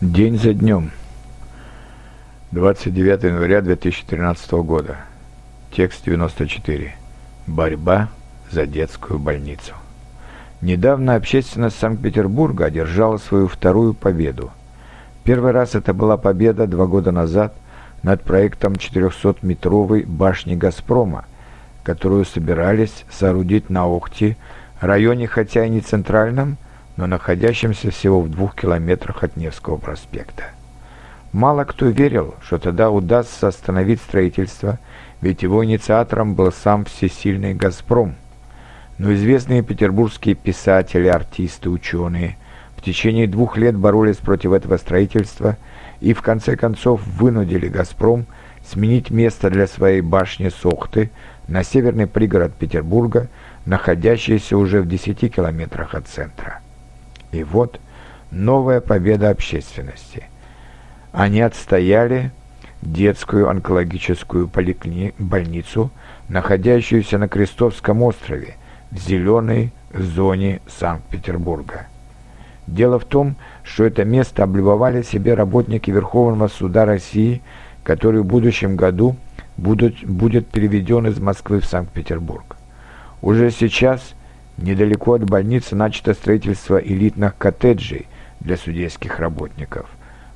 День за днем. 29 января 2013 года. Текст 94. Борьба за детскую больницу. Недавно общественность Санкт-Петербурга одержала свою вторую победу. Первый раз это была победа два года назад над проектом 400-метровой башни «Газпрома», которую собирались соорудить на Охте, районе хотя и не центральном, но находящемся всего в двух километрах от Невского проспекта. Мало кто верил, что тогда удастся остановить строительство, ведь его инициатором был сам всесильный «Газпром». Но известные петербургские писатели, артисты, ученые в течение двух лет боролись против этого строительства и в конце концов вынудили «Газпром» сменить место для своей башни Сохты на северный пригород Петербурга, находящийся уже в 10 километрах от центра. И вот новая победа общественности. Они отстояли детскую онкологическую поликли... больницу, находящуюся на Крестовском острове, в зеленой зоне Санкт-Петербурга. Дело в том, что это место облюбовали себе работники Верховного суда России, который в будущем году будут, будет переведен из Москвы в Санкт-Петербург. Уже сейчас Недалеко от больницы начато строительство элитных коттеджей для судейских работников.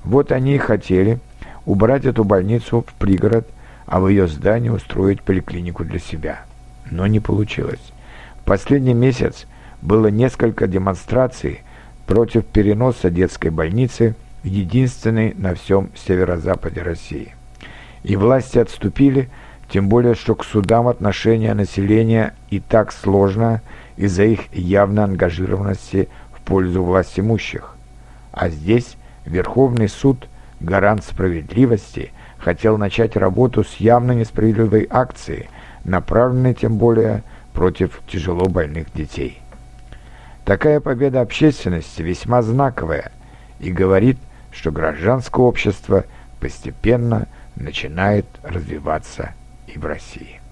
Вот они и хотели убрать эту больницу в пригород, а в ее здании устроить поликлинику для себя. Но не получилось. В последний месяц было несколько демонстраций против переноса детской больницы в единственной на всем северо-западе России. И власти отступили, тем более, что к судам отношение населения и так сложно – из-за их явной ангажированности в пользу власть имущих. А здесь Верховный суд, гарант справедливости, хотел начать работу с явно несправедливой акцией, направленной тем более против тяжело больных детей. Такая победа общественности весьма знаковая и говорит, что гражданское общество постепенно начинает развиваться и в России.